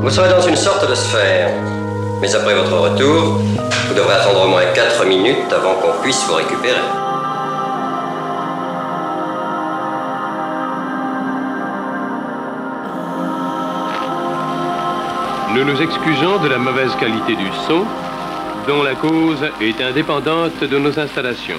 Vous serez dans une sorte de sphère. Mais après votre retour, vous devrez attendre au moins 4 minutes avant qu'on puisse vous récupérer. Nous nous excusons de la mauvaise qualité du son, dont la cause est indépendante de nos installations.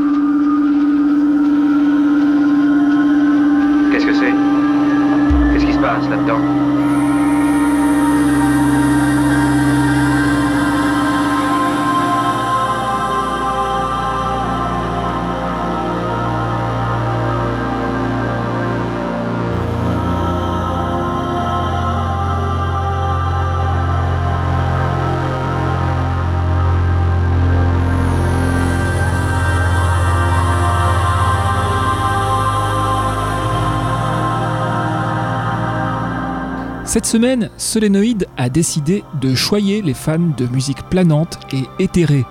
Cette semaine, Solénoïde a décidé de choyer les fans de musique planante et éthérée.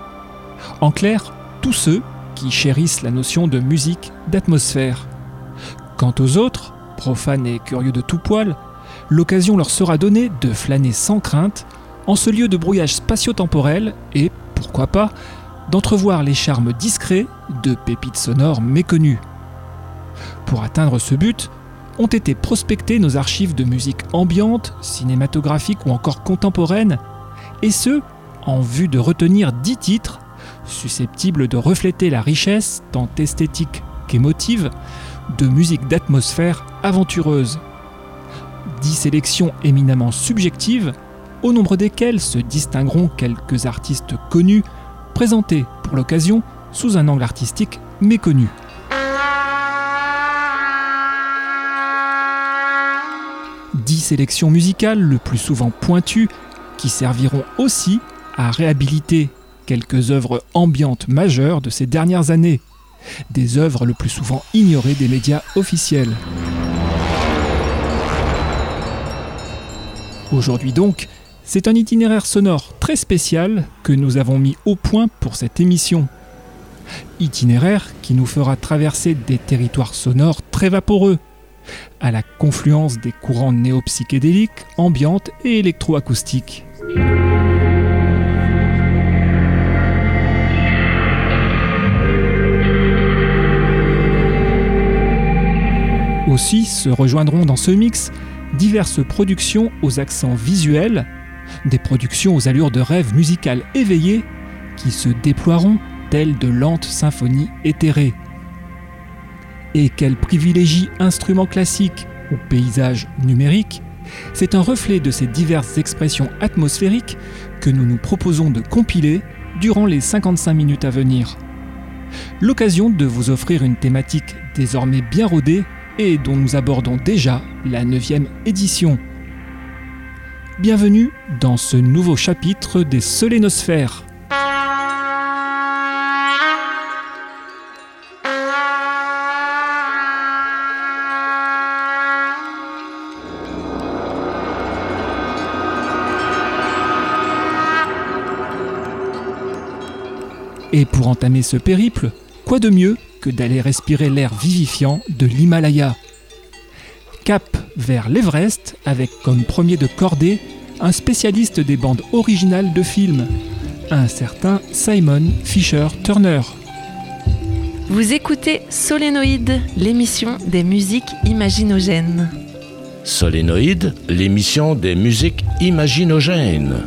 En clair, tous ceux qui chérissent la notion de musique d'atmosphère. Quant aux autres, profanes et curieux de tout poil, l'occasion leur sera donnée de flâner sans crainte en ce lieu de brouillage spatio-temporel et, pourquoi pas, d'entrevoir les charmes discrets de pépites sonores méconnues. Pour atteindre ce but, ont été prospectées nos archives de musique ambiante, cinématographique ou encore contemporaine, et ce, en vue de retenir dix titres susceptibles de refléter la richesse, tant esthétique qu'émotive, de musique d'atmosphère aventureuse. Dix sélections éminemment subjectives, au nombre desquelles se distingueront quelques artistes connus, présentés pour l'occasion sous un angle artistique méconnu. Dix sélections musicales, le plus souvent pointues, qui serviront aussi à réhabiliter quelques œuvres ambiantes majeures de ces dernières années, des œuvres le plus souvent ignorées des médias officiels. Aujourd'hui donc, c'est un itinéraire sonore très spécial que nous avons mis au point pour cette émission. Itinéraire qui nous fera traverser des territoires sonores très vaporeux, à la confluence des courants néopsychédéliques, ambiantes et électroacoustiques. Aussi se rejoindront dans ce mix diverses productions aux accents visuels, des productions aux allures de rêve musical éveillé qui se déploieront telles de lentes symphonies éthérées et qu'elle privilégie instruments classiques ou paysages numériques, c'est un reflet de ces diverses expressions atmosphériques que nous nous proposons de compiler durant les 55 minutes à venir. L'occasion de vous offrir une thématique désormais bien rodée et dont nous abordons déjà la 9 édition. Bienvenue dans ce nouveau chapitre des Solénosphères. Entamer ce périple, quoi de mieux que d'aller respirer l'air vivifiant de l'Himalaya? Cap vers l'Everest avec comme premier de cordée un spécialiste des bandes originales de films, un certain Simon Fisher Turner. Vous écoutez Solénoïde, l'émission des musiques imaginogènes. Solénoïde, l'émission des musiques imaginogènes.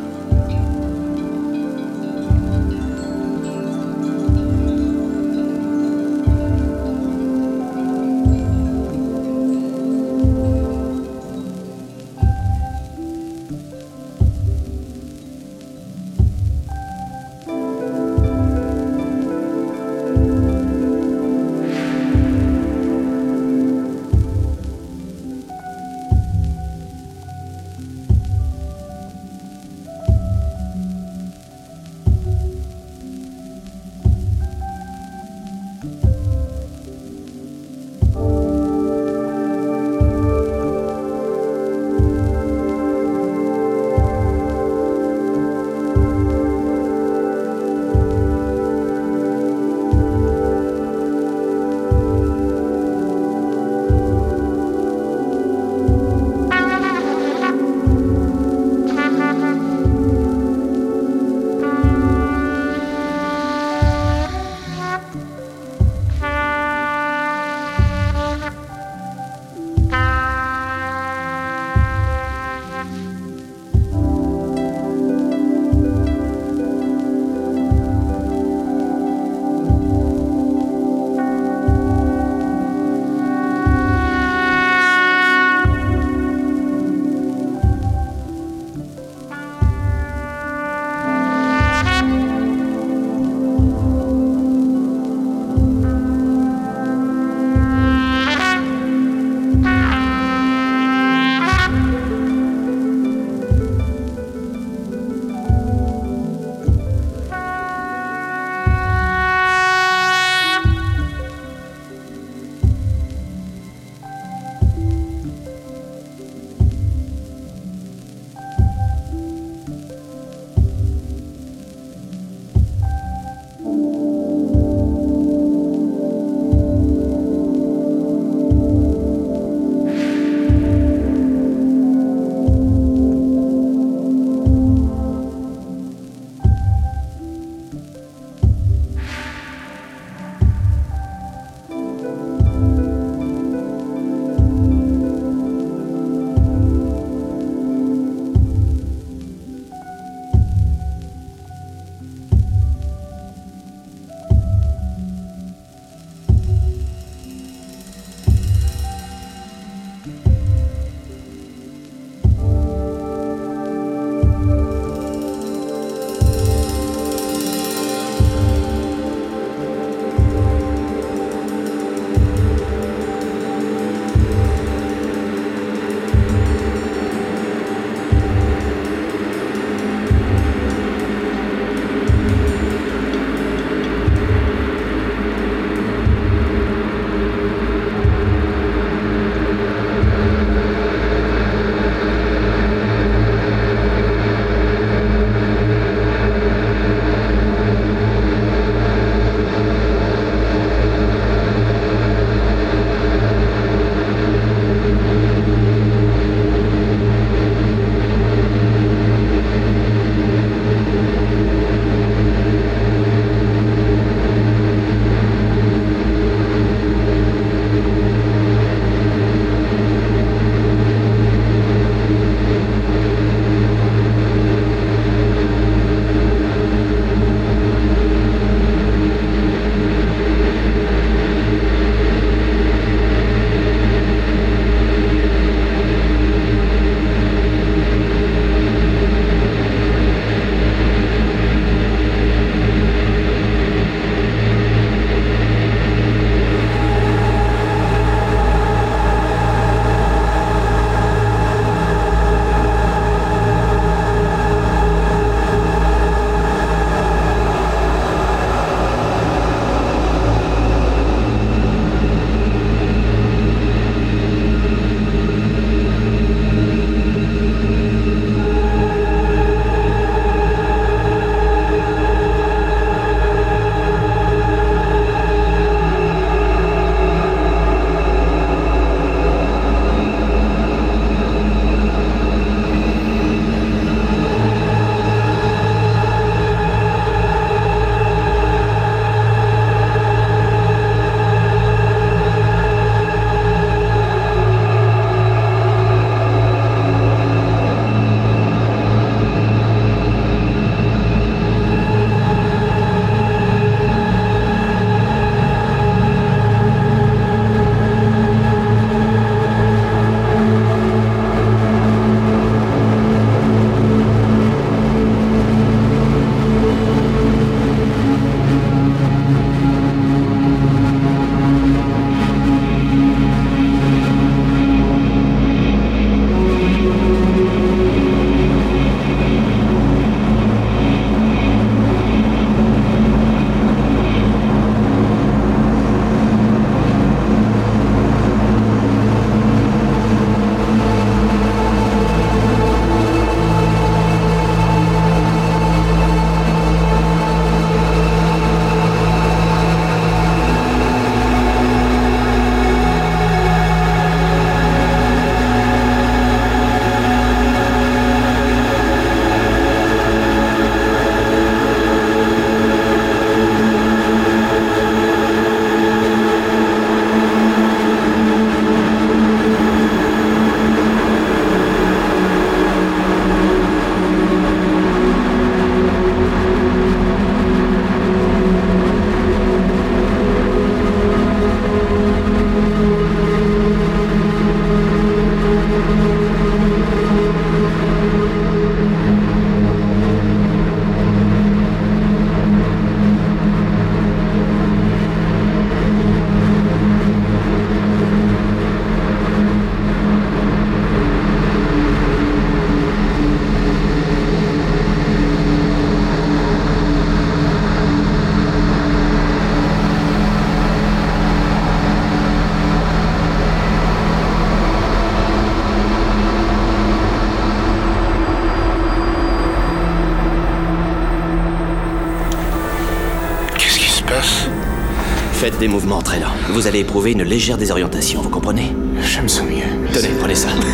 Des mouvements très lents. Vous allez éprouver une légère désorientation, vous comprenez? Je me sens mieux. Tenez, prenez ça. ça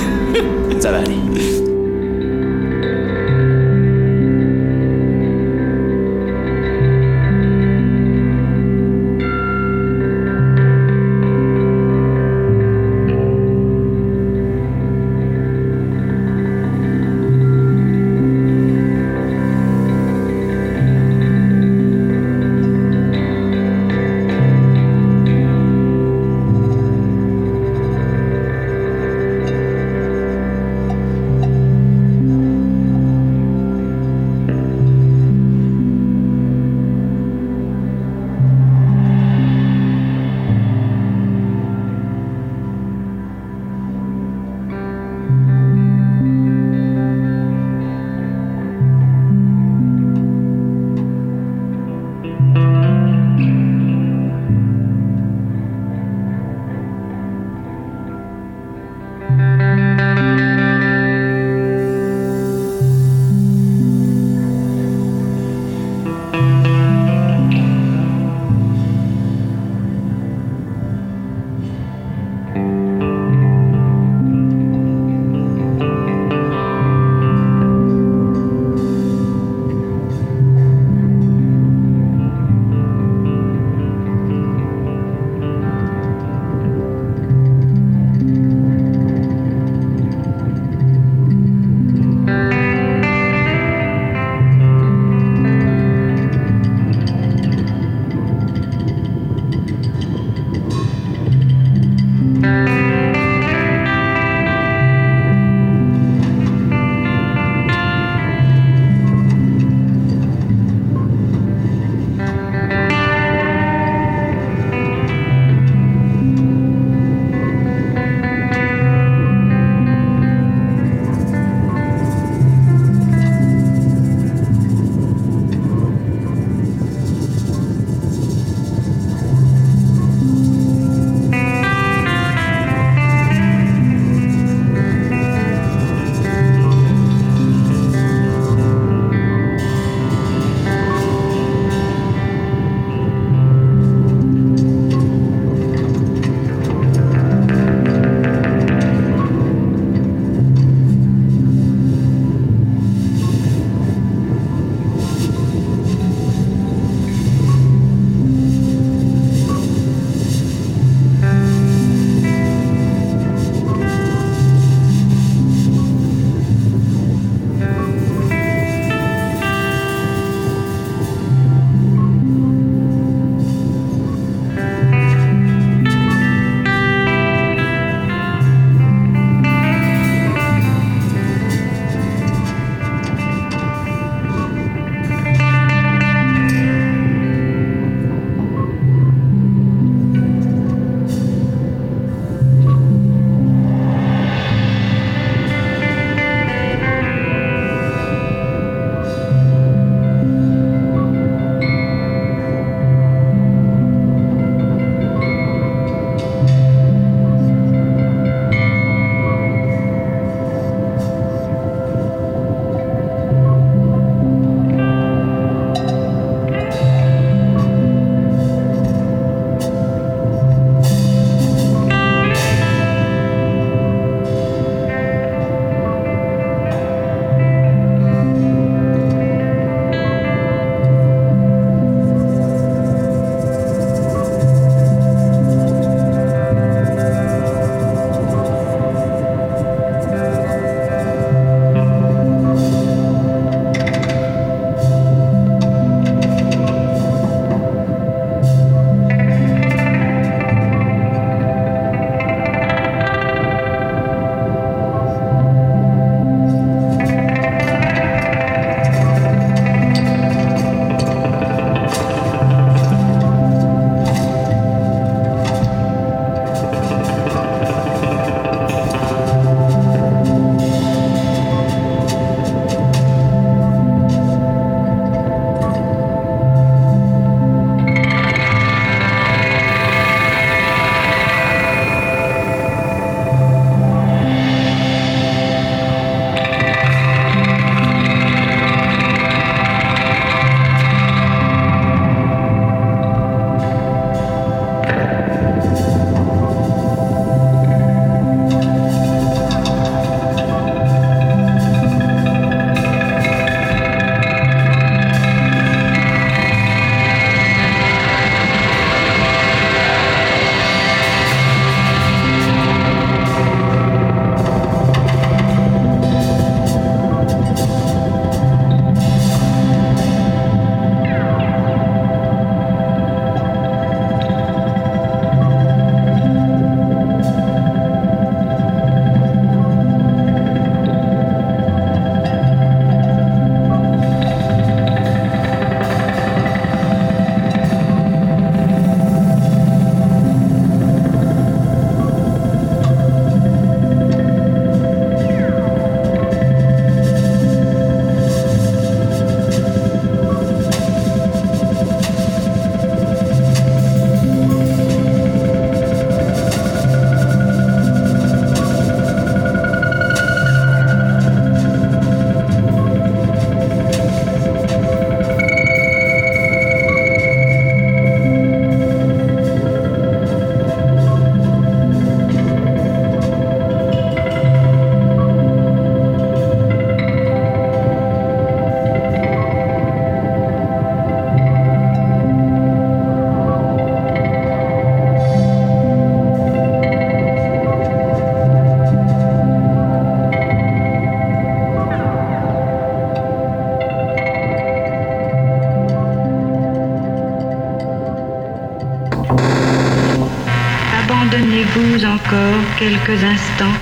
quelques instants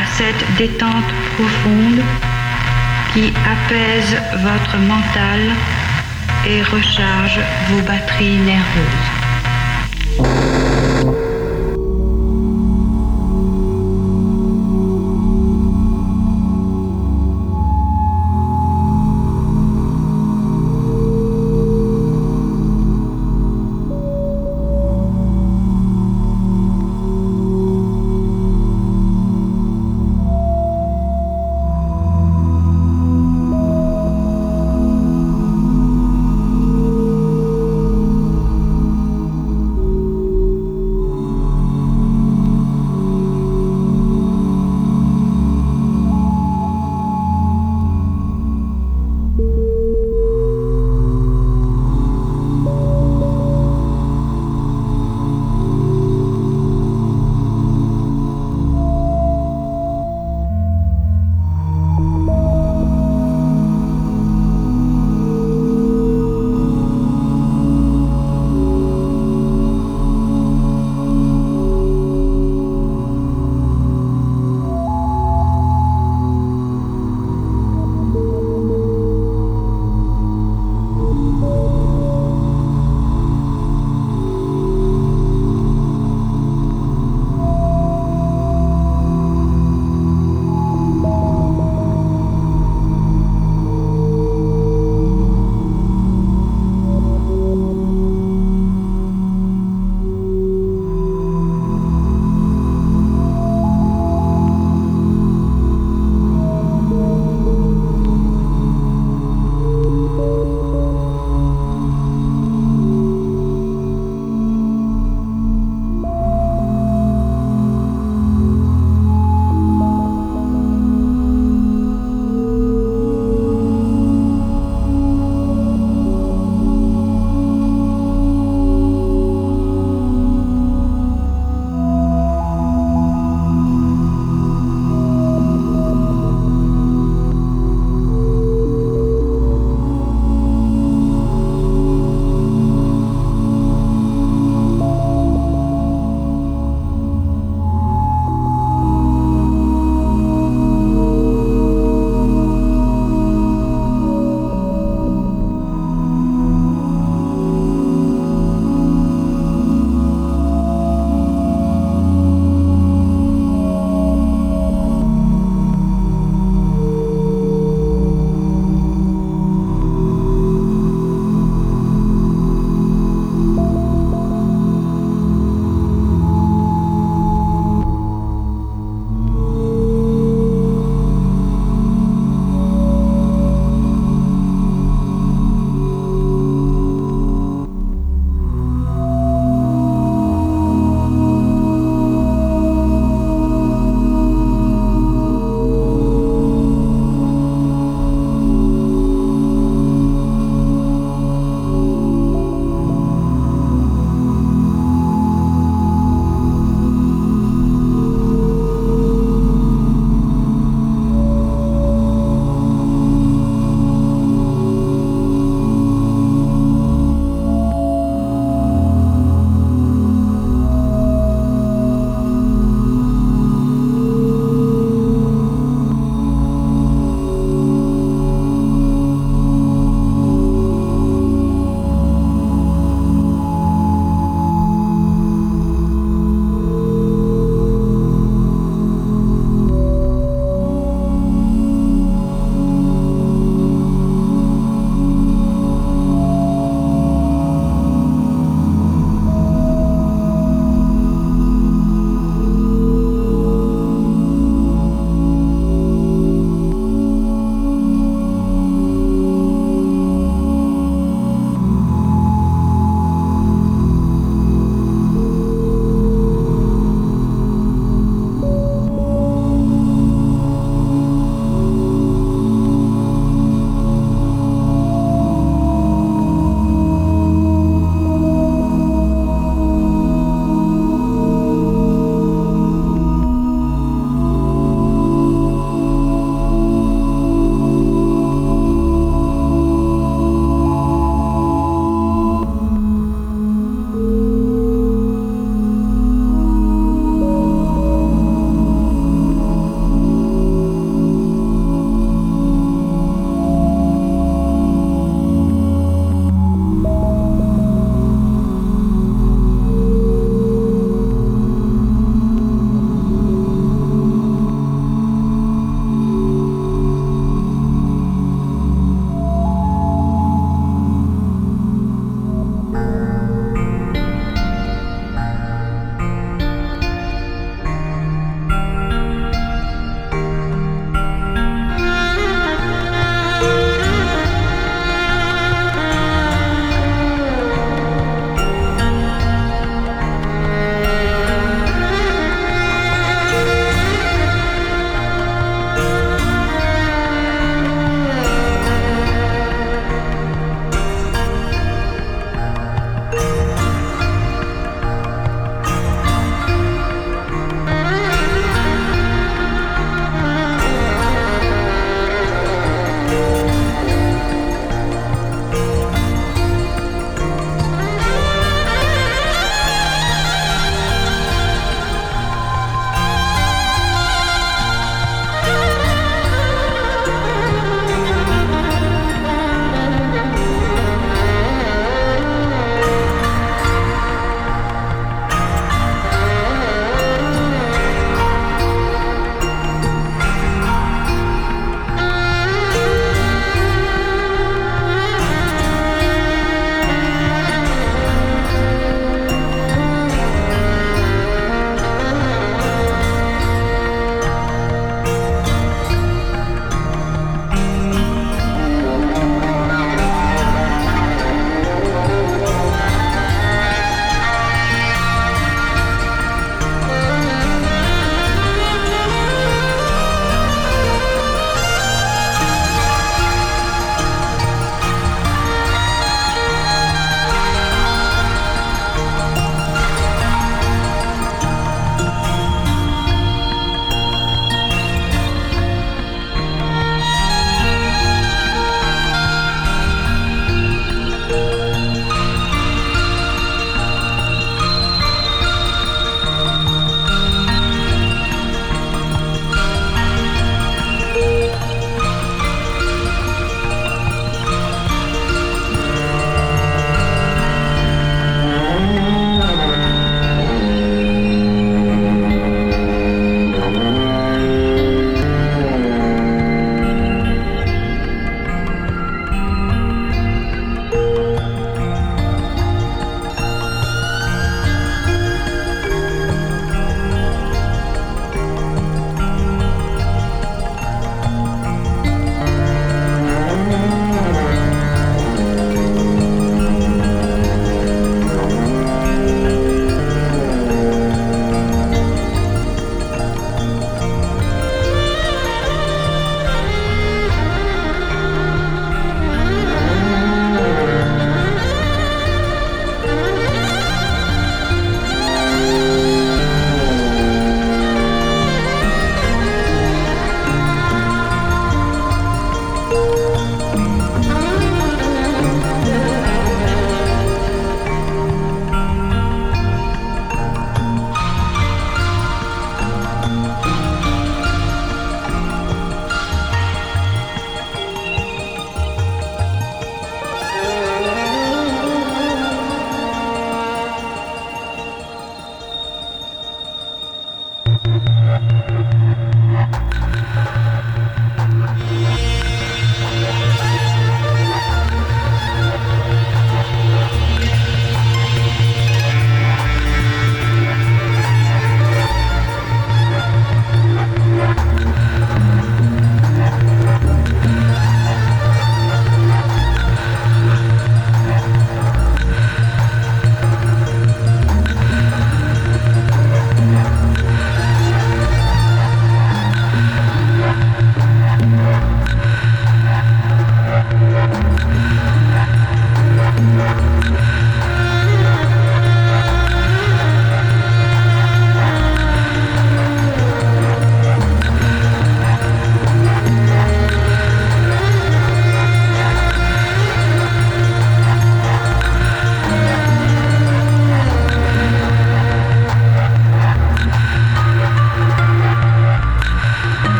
à cette détente profonde qui apaise votre mental et recharge vos batteries nerveuses.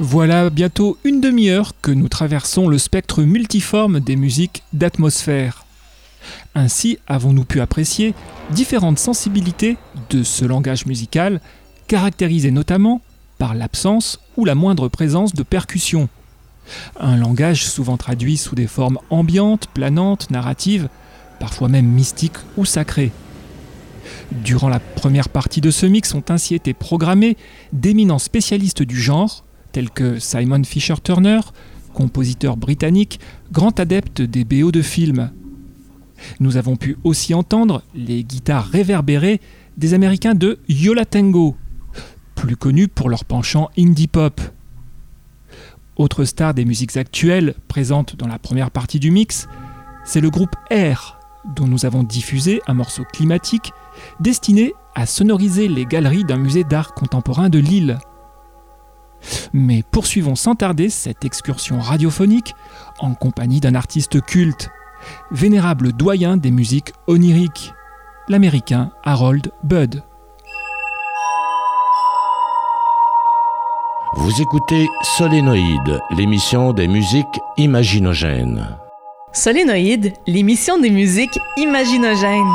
Voilà bientôt une demi-heure que nous traversons le spectre multiforme des musiques d'atmosphère. Ainsi avons-nous pu apprécier différentes sensibilités de ce langage musical, caractérisé notamment par l'absence ou la moindre présence de percussions. Un langage souvent traduit sous des formes ambiantes, planantes, narratives, parfois même mystiques ou sacrées. Durant la première partie de ce mix ont ainsi été programmés d'éminents spécialistes du genre, tels que Simon Fisher Turner, compositeur britannique, grand adepte des BO de films. Nous avons pu aussi entendre les guitares réverbérées des Américains de Yola Tango, plus connus pour leur penchant indie pop. Autre star des musiques actuelles présente dans la première partie du mix, c'est le groupe Air, dont nous avons diffusé un morceau climatique destiné à sonoriser les galeries d'un musée d'art contemporain de Lille. Mais poursuivons sans tarder cette excursion radiophonique en compagnie d'un artiste culte, vénérable doyen des musiques oniriques, l'américain Harold Budd. Vous écoutez Solénoïde, l'émission des musiques imaginogènes. Solénoïde, l'émission des musiques imaginogènes.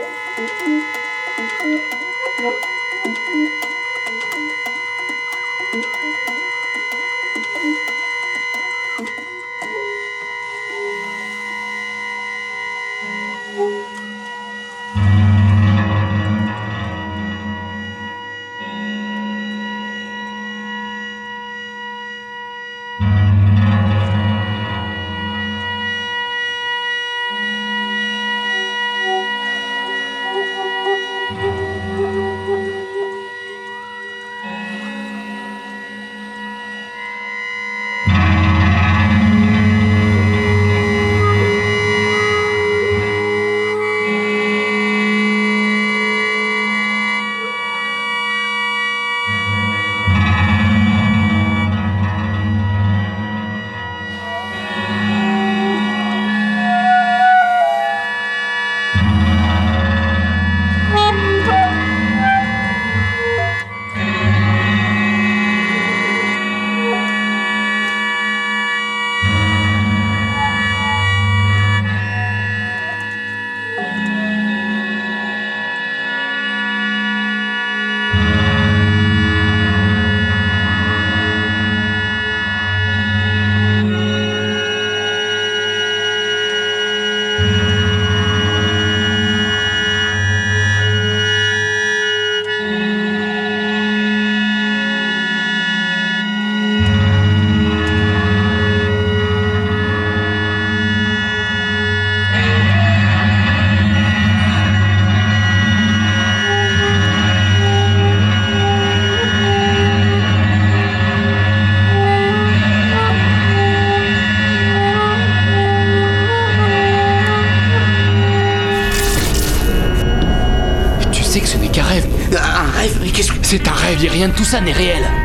rien de tout ça n'est réel.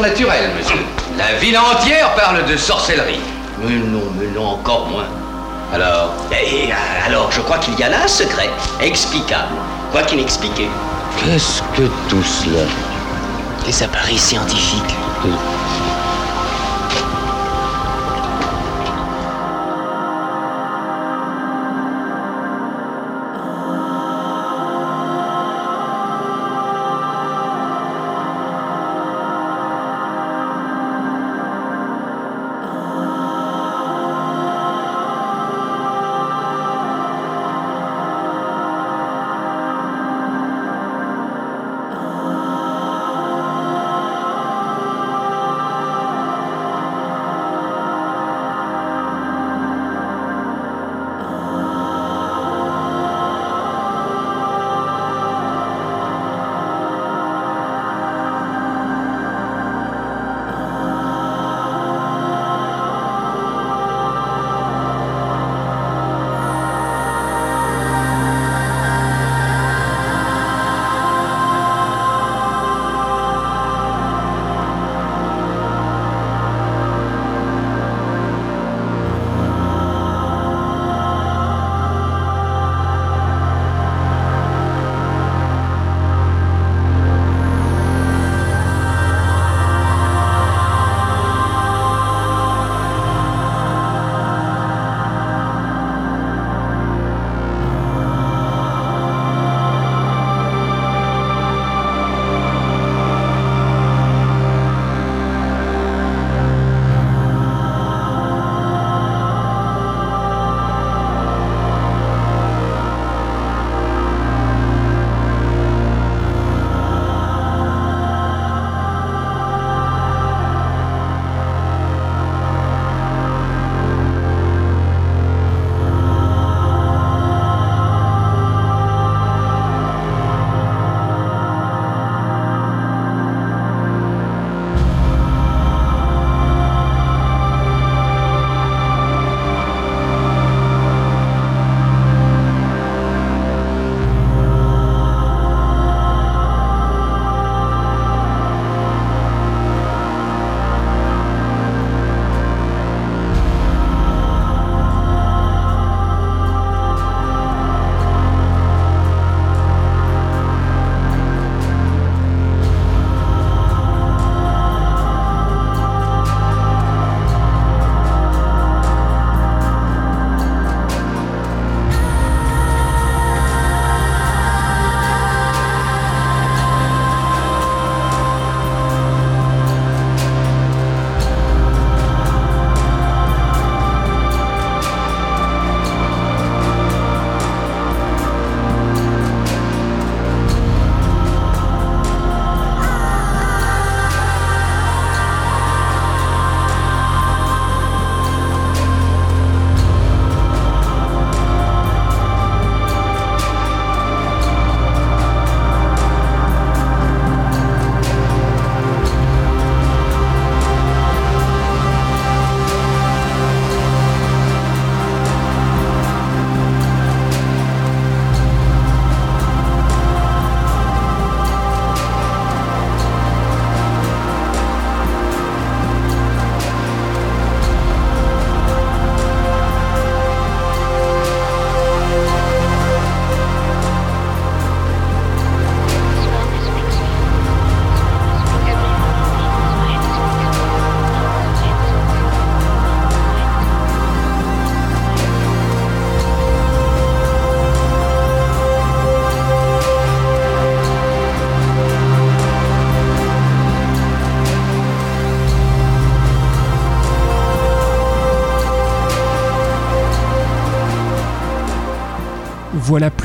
Surnaturels, monsieur La ville entière parle de sorcellerie. Mais non, mais non, encore moins. Alors Et, euh, alors, je crois qu'il y a là un secret, explicable, quoi qu'inexpliqué. Qu'est-ce que tout cela? Des appareils scientifiques.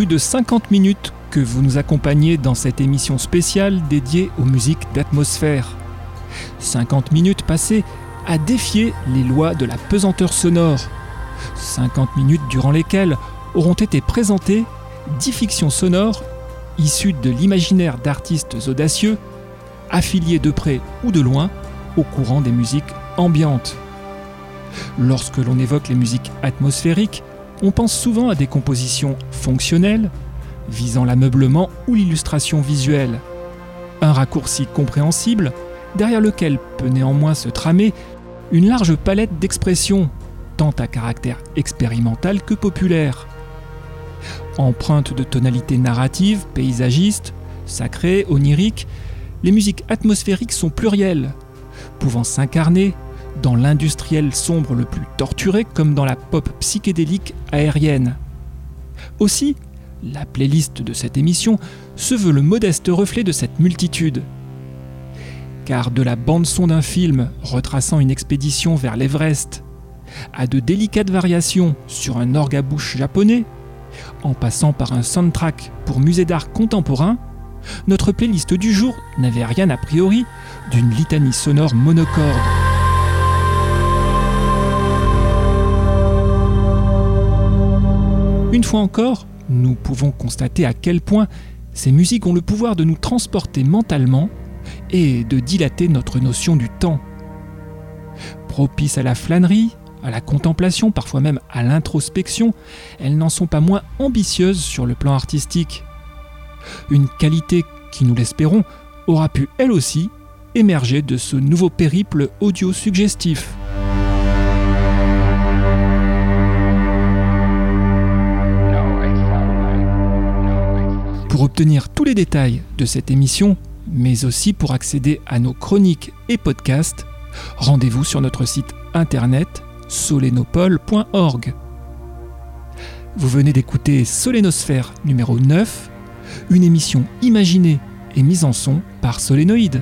De 50 minutes que vous nous accompagnez dans cette émission spéciale dédiée aux musiques d'atmosphère. 50 minutes passées à défier les lois de la pesanteur sonore. 50 minutes durant lesquelles auront été présentées 10 fictions sonores issues de l'imaginaire d'artistes audacieux, affiliés de près ou de loin au courant des musiques ambiantes. Lorsque l'on évoque les musiques atmosphériques, on pense souvent à des compositions fonctionnelles, visant l'ameublement ou l'illustration visuelle. Un raccourci compréhensible, derrière lequel peut néanmoins se tramer une large palette d'expressions, tant à caractère expérimental que populaire. Empreintes de tonalités narratives, paysagistes, sacrées, oniriques, les musiques atmosphériques sont plurielles, pouvant s'incarner dans l'industriel sombre le plus torturé comme dans la pop psychédélique aérienne. Aussi, la playlist de cette émission se veut le modeste reflet de cette multitude. Car de la bande-son d'un film retraçant une expédition vers l'Everest, à de délicates variations sur un orgue à bouche japonais, en passant par un soundtrack pour musée d'art contemporain, notre playlist du jour n'avait rien a priori d'une litanie sonore monocorde. Une fois encore, nous pouvons constater à quel point ces musiques ont le pouvoir de nous transporter mentalement et de dilater notre notion du temps. Propices à la flânerie, à la contemplation, parfois même à l'introspection, elles n'en sont pas moins ambitieuses sur le plan artistique. Une qualité qui, nous l'espérons, aura pu elle aussi émerger de ce nouveau périple audio-suggestif. Pour obtenir tous les détails de cette émission, mais aussi pour accéder à nos chroniques et podcasts, rendez-vous sur notre site internet solenopole.org. Vous venez d'écouter Solénosphère numéro 9, une émission imaginée et mise en son par Solénoïde.